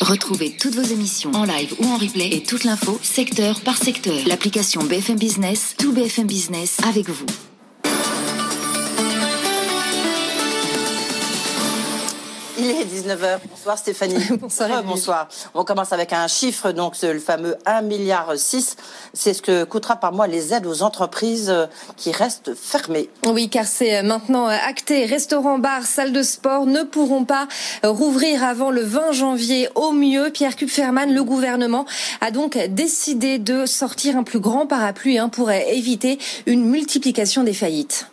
Retrouvez toutes vos émissions en live ou en replay et toute l'info secteur par secteur. L'application BFM Business, tout BFM Business avec vous. Il est 19h. Bonsoir Stéphanie. bonsoir. bonsoir. On commence avec un chiffre, donc le fameux 1 milliard 6. C'est ce que coûtera par mois les aides aux entreprises euh, qui restent fermées. Oui, car c'est maintenant acté. Restaurants, bars, salles de sport ne pourront pas rouvrir avant le 20 janvier au mieux. Pierre Kupferman, le gouvernement, a donc décidé de sortir un plus grand parapluie hein, pour éviter une multiplication des faillites.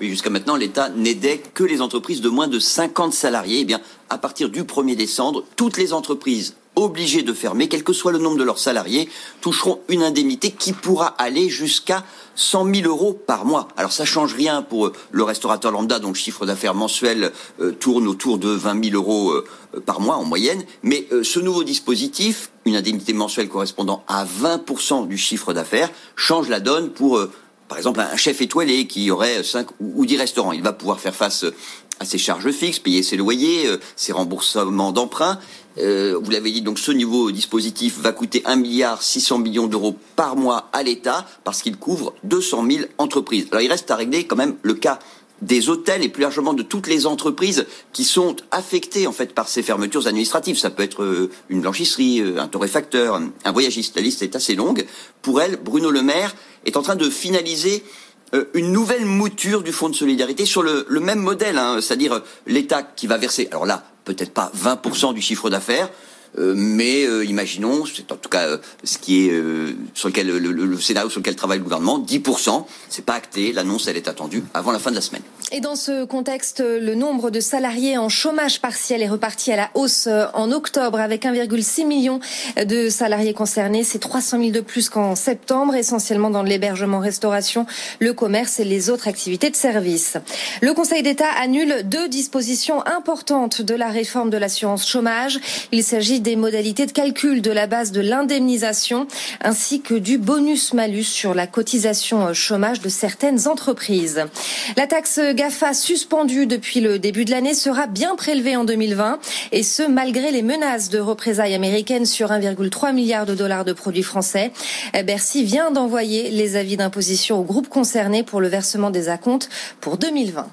Jusqu'à maintenant, l'État n'aidait que les entreprises de moins de 50 salariés. Eh bien, à partir du 1er décembre, toutes les entreprises obligées de fermer, quel que soit le nombre de leurs salariés, toucheront une indemnité qui pourra aller jusqu'à 100 000 euros par mois. Alors ça change rien pour euh, le restaurateur lambda dont le chiffre d'affaires mensuel euh, tourne autour de 20 000 euros euh, par mois en moyenne. Mais ce nouveau dispositif, une indemnité mensuelle correspondant à 20% du chiffre d'affaires, change la donne pour par exemple, un chef étoilé qui aurait 5 ou 10 restaurants, il va pouvoir faire face à ses charges fixes, payer ses loyers, euh, ses remboursements d'emprunt. Euh, vous l'avez dit, donc ce nouveau dispositif va coûter 1 milliard 600 millions d'euros par mois à l'État parce qu'il couvre 200 000 entreprises. Alors il reste à régler quand même le cas des hôtels et plus largement de toutes les entreprises qui sont affectées en fait par ces fermetures administratives. Ça peut être euh, une blanchisserie, euh, un torréfacteur, un voyagiste. La liste est assez longue. Pour elle, Bruno Le Maire est en train de finaliser euh, une nouvelle mouture du fonds de solidarité sur le, même modèle, hein, c'est-à-dire l'État qui va verser, alors là, peut-être pas 20% du chiffre d'affaires, euh, mais euh, imaginons, c'est en tout cas euh, ce qui est sur lequel le, scénario sur lequel travaille le gouvernement, 10%. C'est pas acté. L'annonce, elle est attendue avant la fin de la semaine. Et dans ce contexte, le nombre de salariés en chômage partiel est reparti à la hausse en octobre avec 1,6 million de salariés concernés. C'est 300 000 de plus qu'en septembre, essentiellement dans l'hébergement, restauration, le commerce et les autres activités de service. Le Conseil d'État annule deux dispositions importantes de la réforme de l'assurance chômage. Il s'agit des modalités de calcul de la base de l'indemnisation ainsi que du bonus-malus sur la cotisation chômage de certaines entreprises. La taxe GAFA suspendue depuis le début de l'année sera bien prélevée en 2020 et ce malgré les menaces de représailles américaines sur 1,3 milliard de dollars de produits français. Bercy vient d'envoyer les avis d'imposition aux groupes concernés pour le versement des acomptes pour 2020.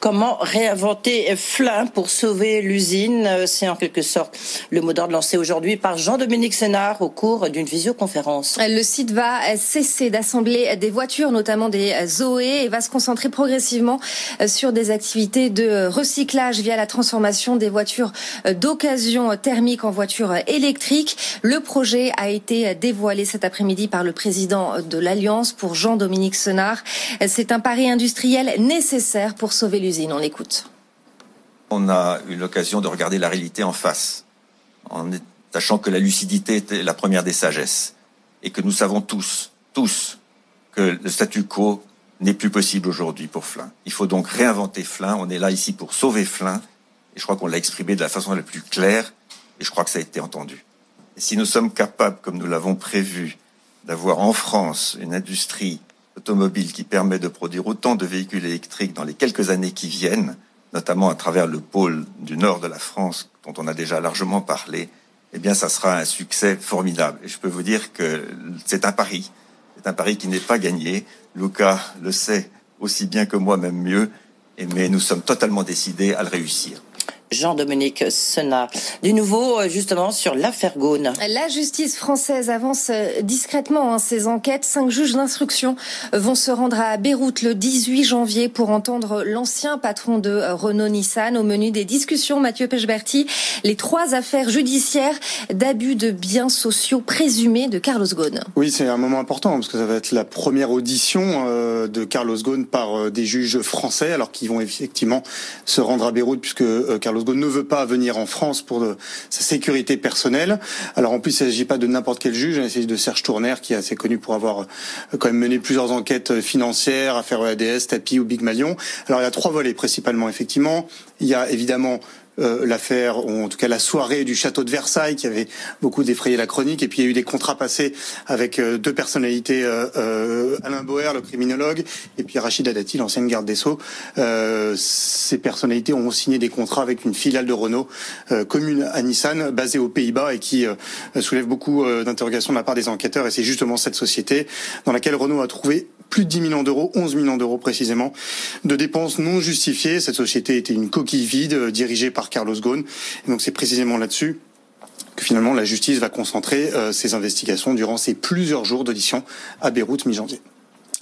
Comment réinventer Flin pour sauver l'usine C'est en quelque sorte le mot d'ordre lancé aujourd'hui par Jean-Dominique Sénard au cours d'une visioconférence. Le site va cesser d'assembler des voitures, notamment des Zoé, et va se concentrer progressivement sur des activités de recyclage via la transformation des voitures d'occasion thermique en voitures électriques. Le projet a été dévoilé cet après-midi par le président de l'Alliance pour Jean-Dominique Senard. C'est un pari industriel nécessaire pour sauver l'usine. On écoute. On a eu l'occasion de regarder la réalité en face, en sachant que la lucidité était la première des sagesses, et que nous savons tous, tous, que le statu quo n'est plus possible aujourd'hui pour Flin. Il faut donc réinventer Flin. On est là ici pour sauver Flin, et je crois qu'on l'a exprimé de la façon la plus claire, et je crois que ça a été entendu. Si nous sommes capables, comme nous l'avons prévu, d'avoir en France une industrie automobile qui permet de produire autant de véhicules électriques dans les quelques années qui viennent, notamment à travers le pôle du nord de la France, dont on a déjà largement parlé, eh bien, ça sera un succès formidable. Et je peux vous dire que c'est un pari. C'est un pari qui n'est pas gagné. Luca le sait aussi bien que moi, même mieux. mais nous sommes totalement décidés à le réussir. Jean-Dominique Senard. Du nouveau, justement, sur l'affaire Gaune. La justice française avance discrètement hein, ses enquêtes. Cinq juges d'instruction vont se rendre à Beyrouth le 18 janvier pour entendre l'ancien patron de Renault-Nissan au menu des discussions. Mathieu Pechberti, les trois affaires judiciaires d'abus de biens sociaux présumés de Carlos Ghosn. Oui, c'est un moment important parce que ça va être la première audition euh, de Carlos Ghosn par euh, des juges français, alors qu'ils vont effectivement se rendre à Beyrouth puisque euh, Carlos Ne veut pas venir en France pour sa sécurité personnelle. Alors en plus, il ne s'agit pas de n'importe quel juge, il s'agit de Serge Tourner qui est assez connu pour avoir quand même mené plusieurs enquêtes financières, affaires EADS, Tapi ou Big Malion. Alors il y a trois volets principalement, effectivement. Il y a évidemment euh, l'affaire, ou en tout cas la soirée du château de Versailles qui avait beaucoup défrayé la chronique. Et puis il y a eu des contrats passés avec euh, deux personnalités, euh, Alain Boer, le criminologue, et puis Rachida Dati, l'ancienne garde des Sceaux. ces personnalités ont signé des contrats avec une filiale de Renault commune à Nissan, basée aux Pays-Bas et qui soulève beaucoup d'interrogations de la part des enquêteurs. Et c'est justement cette société dans laquelle Renault a trouvé plus de 10 millions d'euros, 11 millions d'euros précisément, de dépenses non justifiées. Cette société était une coquille vide dirigée par Carlos Ghosn. Et donc c'est précisément là-dessus que finalement la justice va concentrer euh, ses investigations durant ces plusieurs jours d'audition à Beyrouth mi-janvier.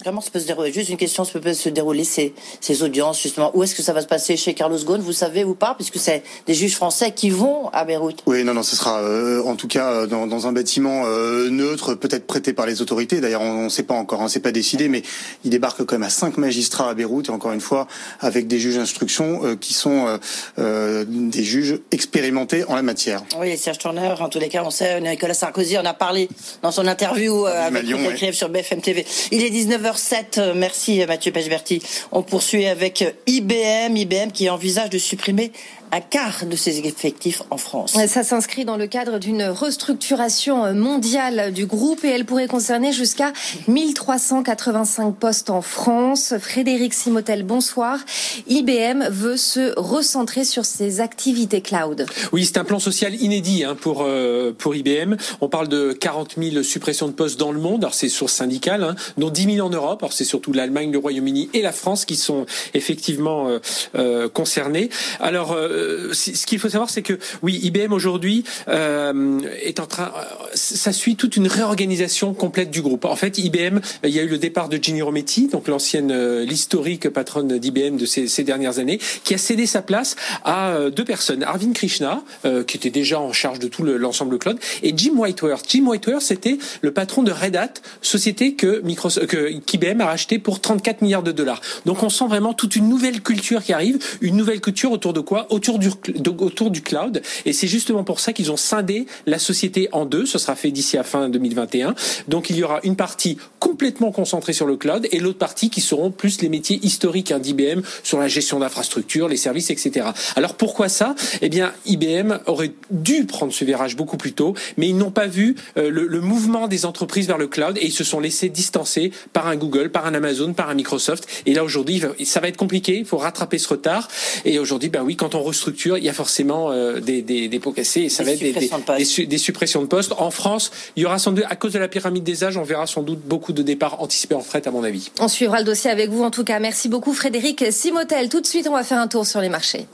Comment ça peut se dérouler Juste une question, ça peut se dérouler ces, ces audiences justement Où est-ce que ça va se passer chez Carlos Ghosn Vous savez ou pas Puisque c'est des juges français qui vont à Beyrouth? Oui, non, non, ce sera euh, en tout cas euh, dans, dans un bâtiment euh, neutre, peut-être prêté par les autorités. D'ailleurs, on ne sait pas encore, hein, c'est pas décidé, mais il débarque quand même à cinq magistrats à Beyrouth et encore une fois avec des juges d'instruction qui sont des juges expérimentés en la matière. Oui, Serge Tourner, en tous les cas, on sait, Nicolas Sarkozy en a parlé dans son interview avec Malion, sur BFM TV. Il est 19h 7 euh, Merci Mathieu Pechberti. On poursuit avec IBM, IBM qui envisage de supprimer un quart de ses effectifs en France. Ça s'inscrit dans le cadre d'une restructuration mondiale du groupe et elle pourrait concerner jusqu'à 1385 postes en France. Frédéric Simotel, bonsoir. IBM veut se recentrer sur ses activités cloud. Oui, c'est un plan social inédit hein, pour euh, pour IBM. On parle de 40 000 suppressions de postes dans le monde. Alors c'est source syndicale, hein, dont 10 000 en Europe. Alors c'est surtout l'Allemagne, le Royaume-Uni et la France qui sont effectivement euh, euh, concernés. Alors euh, ce qu'il faut savoir, c'est que oui, IBM aujourd'hui euh, est en train, ça suit toute une réorganisation complète du groupe. En fait, IBM, il y a eu le départ de Ginny Rometty, donc l'ancienne, euh, l'historique patronne d'IBM de ces, ces, dernières années, qui a cédé sa place à deux personnes, Arvind Krishna, qui était déjà en charge de tout l'ensemble cloud, et Jim Whiteworth. Jim Whiteworth, c'était le patron de Red Hat, société que Microsoft, que qu'IBM a racheté pour 34 milliards de dollars. Donc on sent vraiment toute une nouvelle culture qui arrive, une nouvelle culture autour de quoi? Autour du cloud. Et c'est justement pour ça qu'ils ont scindé la société en deux. Ce sera fait d'ici à fin 2021. Donc il y aura une partie complètement concentrée sur le cloud et l'autre partie qui seront plus les métiers historiques hein, d'IBM sur la gestion d'infrastructures, les services, etc. Alors pourquoi ça? Eh bien, IBM aurait dû prendre ce virage beaucoup plus tôt, mais ils n'ont pas vu euh, le, le, mouvement des entreprises vers le cloud et ils se sont laissés distancer par un Google, par un Amazon, par un Microsoft. Et là aujourd'hui, ça va être compliqué. Il faut rattraper ce retard. Et aujourd'hui, ben oui, quand on restructure il y a forcément euh, des, des, des, pots cassés et ça va être des, des, suppressions de postes. En France, il y aura sans doute, à cause de la pyramide des âges, on verra sans doute beaucoup de départs anticipés en fret, à mon avis. On suivra le dossier avec vous en tout cas. Merci beaucoup Frédéric Simotel. Tout de suite, on va faire un tour sur les marchés.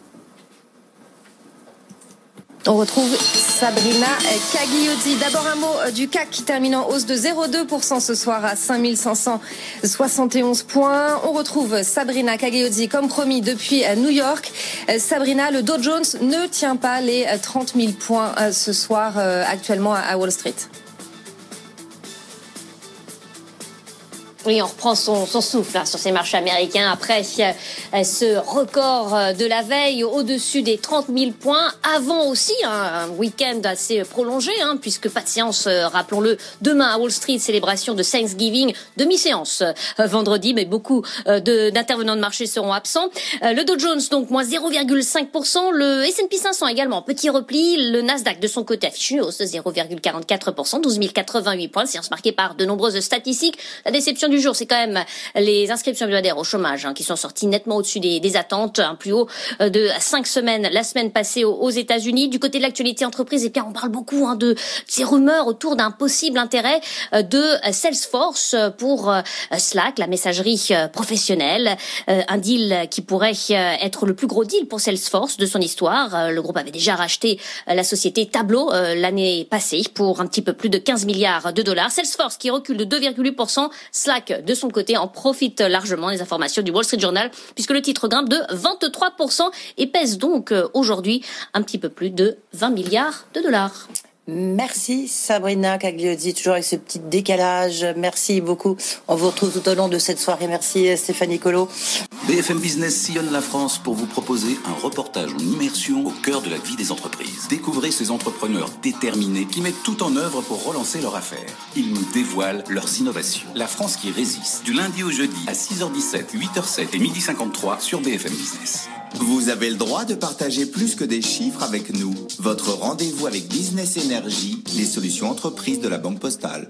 On retrouve Sabrina Cagliozzi. D'abord un mot euh, du CAC qui termine en hausse de 0,2% ce soir à 5571 points. On retrouve Sabrina Cagliozzi comme promis depuis euh, New York. Euh, Sabrina, le Dow Jones ne tient pas les 30 000 points ce soir actuellement à Wall Street. Oui, on reprend son, souffle hein, sur ces marchés américains après euh, ce record euh, de la veille au-dessus des 30 000 points. Avant aussi un week-end assez prolongé, hein, puisque pas de séance, euh, rappelons-le, demain à Wall Street, célébration de Thanksgiving, demi-séance vendredi, mais beaucoup d'intervenants de, marché seront absents. le Dow Jones, donc, moins 0,5%. Le S&P 500 également, petit repli. Le Nasdaq, de son côté, affiche une hausse de 0,44%, 12 088 points. Séance marquée par de nombreuses statistiques. La déception du du jour, c'est quand même les inscriptions hebdomadaires au chômage hein, qui sont sorties nettement au-dessus des, attentes, un plus haut euh, de cinq semaines la semaine passée aux, États-Unis. Du côté de l'actualité entreprise, et eh bien, on parle beaucoup hein, de ces rumeurs autour d'un possible intérêt euh, de Salesforce pour Slack, la messagerie professionnelle, un deal qui pourrait être le plus gros deal pour Salesforce de son histoire. Le groupe avait déjà racheté la société Tableau l'année passée pour un petit peu plus de 15 milliards de dollars. Salesforce qui recule de 2,8%. Slack, de son côté, en profite largement. Les informations du Wall Street Journal, puisque le titre grimpe de 23% et pèse donc euh, aujourd'hui un petit peu plus de 20 milliards de dollars. Merci Sabrina Cagliozzi, toujours avec ce petit décalage. Merci beaucoup. On vous retrouve tout au long de cette soirée. Merci Stéphanie Colo. BFM Business sillonne la France pour vous proposer un reportage en immersion au cœur de la vie des entreprises. Découvrez ces entrepreneurs déterminés qui mettent tout en œuvre pour relancer leur affaire. Ils nous dévoilent leurs innovations. La France qui résiste, du lundi au jeudi à 6h17, 8h07 et 12h53 sur BFM Business. Vous avez le droit de partager plus que des chiffres avec nous. Votre rendez-vous avec Business Energy, les solutions entreprises de la Banque Postale.